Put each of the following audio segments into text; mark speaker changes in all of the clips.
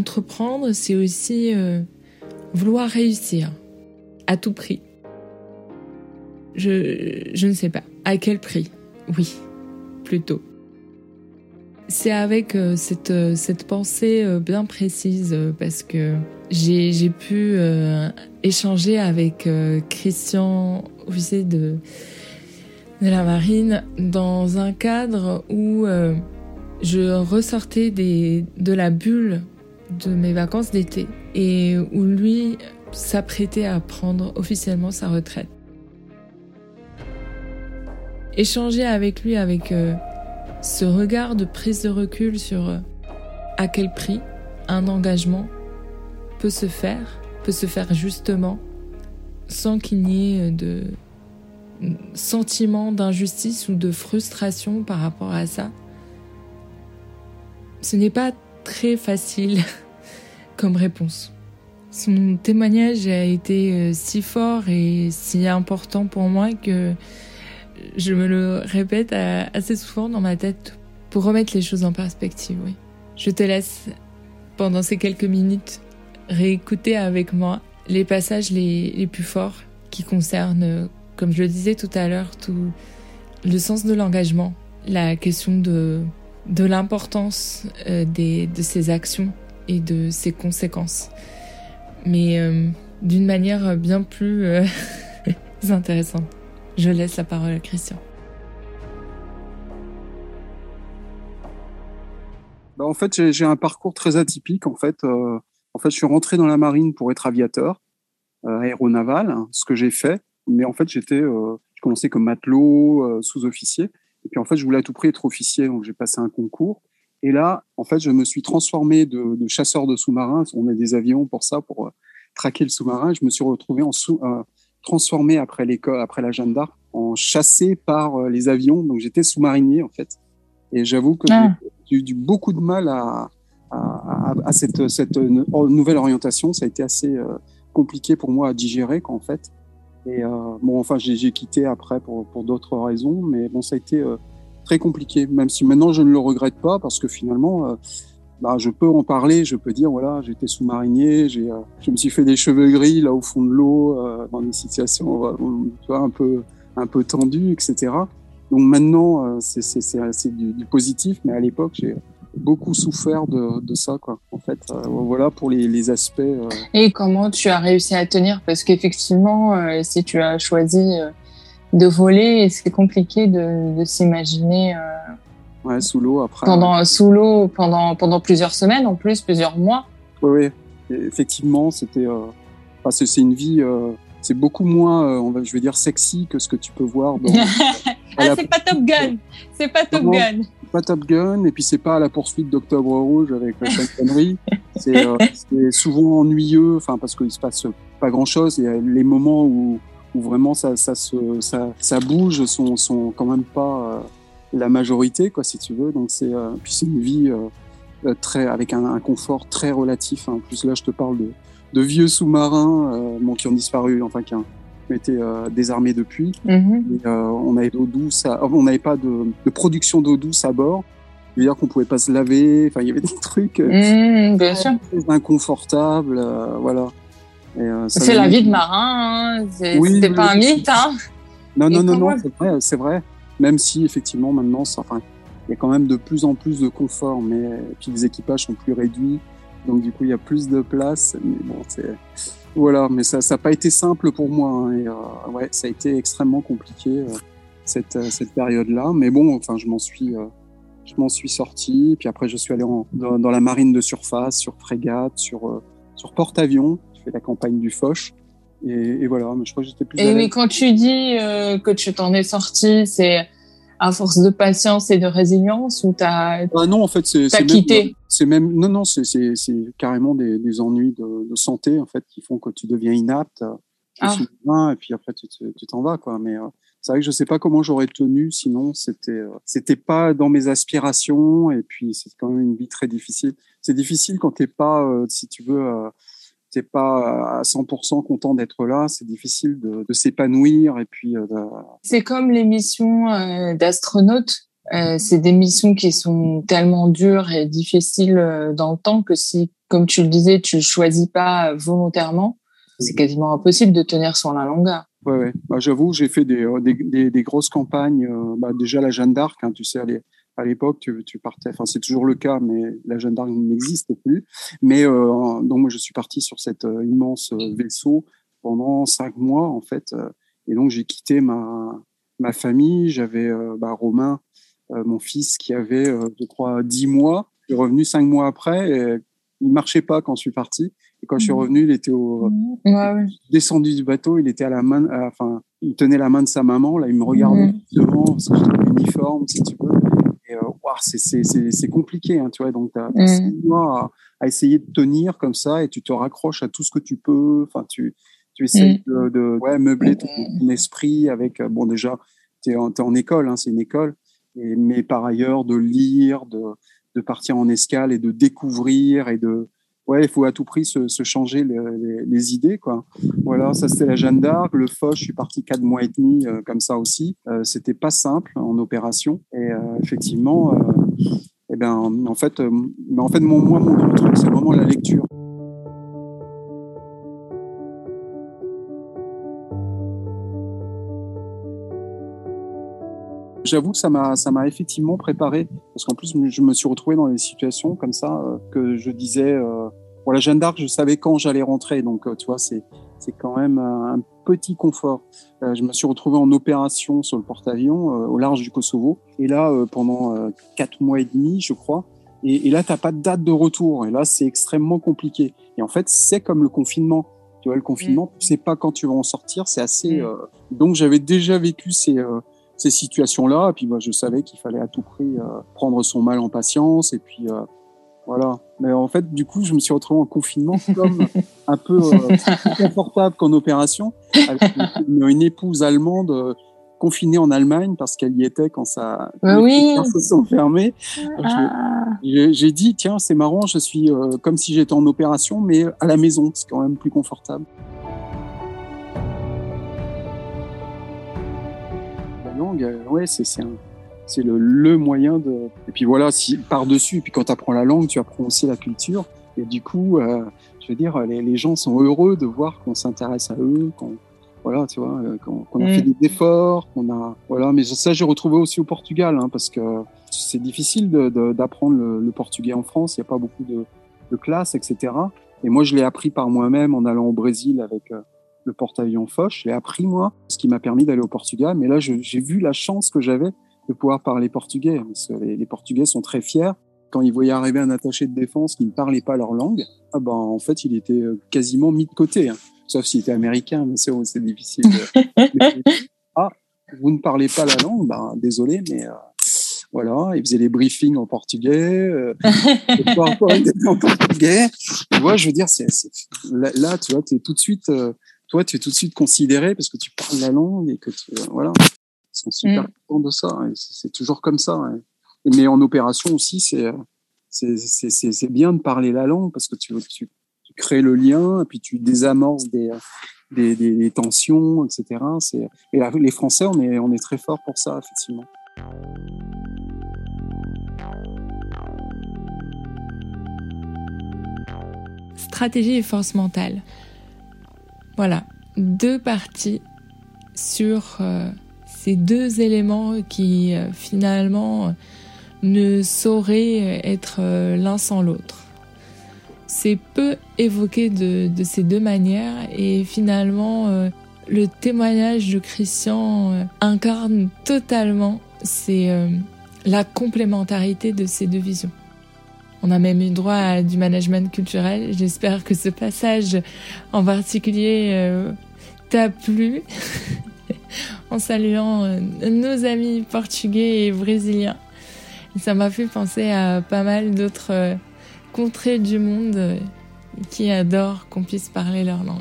Speaker 1: entreprendre, c'est aussi euh, vouloir réussir à tout prix. Je, ne sais pas. À quel prix? Oui, plutôt. C'est avec euh, cette, euh, cette pensée bien précise parce que j'ai, pu échanger avec Christian, officier de, de la marine, dans un cadre où je ressortais de la bulle de mes vacances d'été et où lui s'apprêtait à prendre officiellement sa retraite. Échanger avec lui avec ce regard de prise de recul sur euh, à quel prix un engagement peut se faire, peut se faire justement sans qu'il n'y ait de sentiment d'injustice ou de frustration par rapport à ça. Ce n'est pas très facile comme réponse. Son témoignage a été euh, si fort et si important pour moi que je me le répète assez souvent dans ma tête pour remettre les choses en perspective. Je te laisse, pendant ces quelques minutes, réécouter avec moi les passages les, les plus forts qui concernent, comme je le disais tout à l'heure, tout le sens de l'engagement, la question de, de l'importance euh, de ces actions et de ses conséquences. Mais euh, d'une manière bien plus euh, intéressante. Je laisse la parole à Christian.
Speaker 2: Bah, en fait, j'ai un parcours très atypique. En fait, euh, en fait, je suis rentré dans la marine pour être aviateur aéronaval, hein, ce que j'ai fait. Mais en fait, j'étais, je commençais comme matelot, sous-officier. Et puis en fait, je voulais à tout prix être officier, donc j'ai passé un concours. Et là, en fait, je me suis transformé de, de chasseur de sous-marins. On a des avions pour ça, pour traquer le sous-marin. Je me suis retrouvé en sous, transformé après l'école, après la Jeanne d'Arc, en chassé par euh, les avions. Donc j'étais sous-marinier en fait. Et j'avoue que ah. j'ai eu beaucoup de mal à, à, à cette, cette, nouvelle orientation. Ça a été assez euh, compliqué pour moi à digérer en fait. Et euh, bon, enfin, j'ai quitté après pour, pour d'autres raisons, mais bon, ça a été euh, très compliqué. Même si maintenant je ne le regrette pas parce que finalement, bah, je peux en parler, je peux dire voilà, j'étais sous-marinier, j'ai, euh, je me suis fait des cheveux gris là au fond de l'eau, euh, dans des situations euh, un peu un peu tendues, etc. Donc maintenant, euh, c'est, c'est, c'est, du, du, positif, mais à l'époque, j'ai beaucoup souffert de, de ça, quoi. En fait, voilà pour les, les aspects.
Speaker 3: Et comment tu as réussi à tenir? Parce qu'effectivement, si tu as choisi de voler, c'est compliqué de, de s'imaginer
Speaker 2: Ouais, sous l'eau après.
Speaker 3: Pendant sous l'eau pendant pendant plusieurs semaines en plus, plusieurs mois.
Speaker 2: Oui, oui. effectivement, c'était. Euh... Enfin, c'est une vie. Euh... C'est beaucoup moins, euh, on va, je vais dire, sexy que ce que tu peux voir. Dans,
Speaker 3: ah, c'est pas Top Gun. C'est pas Top non, Gun.
Speaker 2: Pas Top Gun, et puis c'est pas à la poursuite d'Octobre Rouge avec la connerie. Euh, c'est souvent ennuyeux, enfin parce qu'il se passe pas grand chose. Et les moments où, où vraiment ça, ça, se, ça, ça bouge sont, sont quand même pas euh, la majorité, quoi, si tu veux. Donc c'est euh, puis c'est une vie très avec un, un, confort très relatif. Hein. En plus là, je te parle de, de vieux sous-marins bon, qui ont disparu, enfin qui ont été euh, désarmés depuis.
Speaker 3: Mm-hmm.
Speaker 2: Et, on avait d'eau douce, à, on n'avait pas de, de production d'eau douce à bord. C'est-à-dire qu'on pouvait pas se laver. Enfin, il y avait des trucs
Speaker 3: mmh, bien sûr.
Speaker 2: inconfortables, voilà.
Speaker 3: C'est la vie de marin, hein. c'est oui, pas un mythe. Hein.
Speaker 2: Non, non, non, non, c'est vrai, c'est vrai. Même si effectivement maintenant, ça, enfin, il y a quand même de plus en plus de confort, mais puis les équipages sont plus réduits, donc du coup il y a plus de place. Mais bon, c'est voilà, mais ça, n'a pas été simple pour moi. Hein, et euh, ouais, ça a été extrêmement compliqué euh, cette euh, cette période-là. Mais bon, enfin, je m'en suis euh, je m'en suis sorti. Puis après, je suis allé en, dans, dans, la marine de surface, sur frégate, sur euh, sur porte-avions. Je fais la campagne du Foch. Et, et, voilà, mais je crois que j'étais plus.
Speaker 3: Et mais quand tu dis euh, que tu t'en es sorti, c'est à force de patience et de résilience ou t'as
Speaker 2: ah non en fait c'est
Speaker 3: quitté?
Speaker 2: c'est même non non c'est c'est carrément des, des ennuis de, de, santé en fait qui font que tu deviens inapte ah. et puis après tu t'en vas quoi. Mais euh, c'est vrai que je sais pas comment j'aurais tenu sinon c'était euh, c'était pas dans mes aspirations et puis c'est quand même une vie très difficile. C'est difficile quand t'es pas euh, si tu veux euh, t'es pas à 100% content d'être là, c'est difficile de, de s'épanouir et puis. Euh, de...
Speaker 3: C'est comme l'émission euh, d'astronautes euh, c'est des missions qui sont tellement dures et difficiles dans le temps que si, comme tu le disais, tu choisis pas volontairement, c'est quasiment impossible de tenir sur la longueur.
Speaker 2: Ouais, ouais. Bah, j'avoue, j'ai fait des, des, des, des, grosses campagnes. bah, déjà la Jeanne d'Arc, hein, tu sais, à l'époque, tu, tu, partais. Enfin, c'est toujours le cas, mais la Jeanne d'Arc n'existe plus. Mais euh, donc, moi, je suis parti sur cet immense vaisseau pendant cinq mois, en fait. et donc, j'ai quitté ma ma famille. J'avais bah, Romain euh, mon fils qui avait, euh, je crois, 10 mois. Il est revenu 5 mois après et il marchait pas quand je suis parti. Et quand je suis mmh. revenu, il était au mmh. descendu du bateau, il était à la main, enfin, il tenait la main de sa maman. Là, il me regardait mmh. devant parce que j'étais uniforme, si tu veux. Euh, c'est compliqué, hein, tu vois. Donc, tu as, mois à, essayer de tenir comme ça et tu te raccroches à tout ce que tu peux. Enfin, tu, tu essayes de, de ouais, meubler ton, esprit avec. Bon, déjà, tu es, es, en école, hein, c'est une école mais par ailleurs de lire, de, de, partir en escale et de découvrir et de ouais, il faut à tout prix se, se changer les, les, idées quoi. Voilà, ça c'était la Jeanne d'Arc, le Foch, je suis parti quatre mois et demi euh, comme ça aussi. Euh, c'était pas simple en opération et euh, effectivement, et eh ben en fait, mais en fait mon moi mon truc c'est vraiment la lecture. J'avoue que ça m'a ça m'a effectivement préparé parce qu'en plus je me suis retrouvé dans des situations comme ça euh, que je disais euh, la Jeanne d'Arc je savais quand j'allais rentrer donc euh, tu vois c'est c'est quand même un petit confort. Euh, je me suis retrouvé en opération sur le porte-avions au large du Kosovo et là pendant quatre mois et demi je crois et, et là t'as pas de date de retour et là c'est extrêmement compliqué et en fait c'est comme le confinement tu vois le confinement mmh. tu sais pas quand tu vas en sortir c'est assez mmh. donc j'avais déjà vécu ces ces situations-là. Et puis moi, je savais qu'il fallait à tout prix euh, prendre son mal en patience. Et puis euh, voilà. Mais en fait, du coup, je me suis retrouvé en confinement comme un peu euh, confortable qu'en opération, avec une, épouse allemande confinée en Allemagne parce qu'elle y était quand ça
Speaker 3: oui.
Speaker 2: se sont fermés. Ah. J'ai dit tiens c'est marrant je suis comme si j'étais en opération mais à la maison c'est quand même plus confortable. Euh, ouais, c'est c'est le, le, moyen de. Et puis voilà, si par-dessus, et puis quand tu apprends la langue, tu apprends aussi la culture. Et du coup, euh, je veux dire, les, les, gens sont heureux de voir qu'on s'intéresse à eux, qu'on voilà, tu vois, euh, qu'on a fait mm. des efforts, qu'on a voilà. Mais ça, j'ai retrouvé aussi au Portugal, hein, parce que c'est difficile d'apprendre le, le, portugais en France. Il n'y a pas beaucoup de, de classes, etc. Et moi, je l'ai appris par moi-même en allant au Brésil avec le porte-avions Foch. Je l'ai appris, moi, ce qui m'a permis d'aller au Portugal. Mais là, j'ai vu la chance que j'avais de pouvoir parler portugais. Parce que les, Portugais sont très fiers. Quand ils voyaient arriver un attaché de défense qui ne parlait pas leur langue, ah ben, en fait, il était euh, quasiment mis de côté. Hein. Sauf s'il était américain, mais c'est difficile. ah, vous ne parlez pas la langue, ben, désolé, mais euh, voilà, il faisait les briefings en portugais, euh, en portugais. Tu vois, je veux dire, c'est là, tu vois, tu es tout de suite euh, toi, tu es tout de suite considéré parce que tu parles la langue et que tu, euh, voilà, ils sont super mm. contents de ça. C'est toujours comme ça. Mais en opération aussi, c'est c'est bien de parler la langue parce que tu, tu, tu crées le lien et puis tu désamorces des, des, des, tensions, etc. Et les Français, on est, on est très fort pour ça, effectivement.
Speaker 1: Stratégie et force mentale. Voilà, deux parties sur euh, ces deux éléments qui euh, finalement ne sauraient être euh, l'un sans l'autre. C'est peu évoqué de, de, ces deux manières et finalement le témoignage de Christian incarne totalement c'est la complémentarité de ces deux visions. On a même eu droit à du management culturel. J'espère que ce passage en particulier euh, t'a plu. en saluant euh, nos amis portugais et brésiliens. Ça m'a fait penser à pas mal d'autres euh, contrées du monde qui adorent qu'on puisse parler leur langue.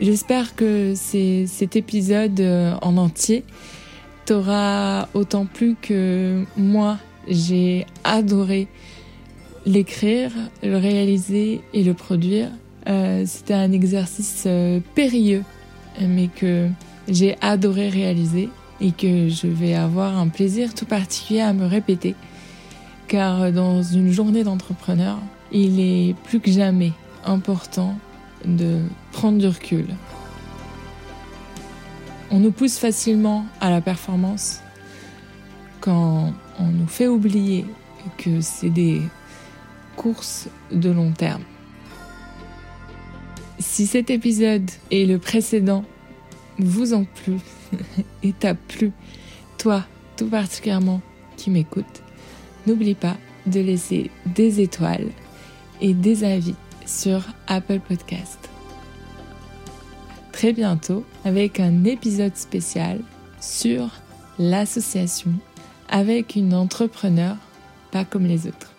Speaker 1: J'espère que cet épisode en entier t'aura autant plu que moi j'ai adoré l'écrire, le réaliser et le produire. Euh, C'était un exercice euh, périlleux, mais que j'ai adoré réaliser. et que je vais avoir un plaisir tout particulier à me répéter. Car dans une journée d'entrepreneur, il est plus que jamais important de prendre du recul. On nous pousse facilement à la performance quand on nous fait oublier que c'est des courses de long terme. Si cet épisode et le précédent vous ont plu et t'a plu, toi tout particulièrement qui m'écoute, n'oublie pas de laisser des étoiles et des avis sur Apple Podcast. Très bientôt avec un épisode spécial sur l'association avec une entrepreneur pas comme les autres.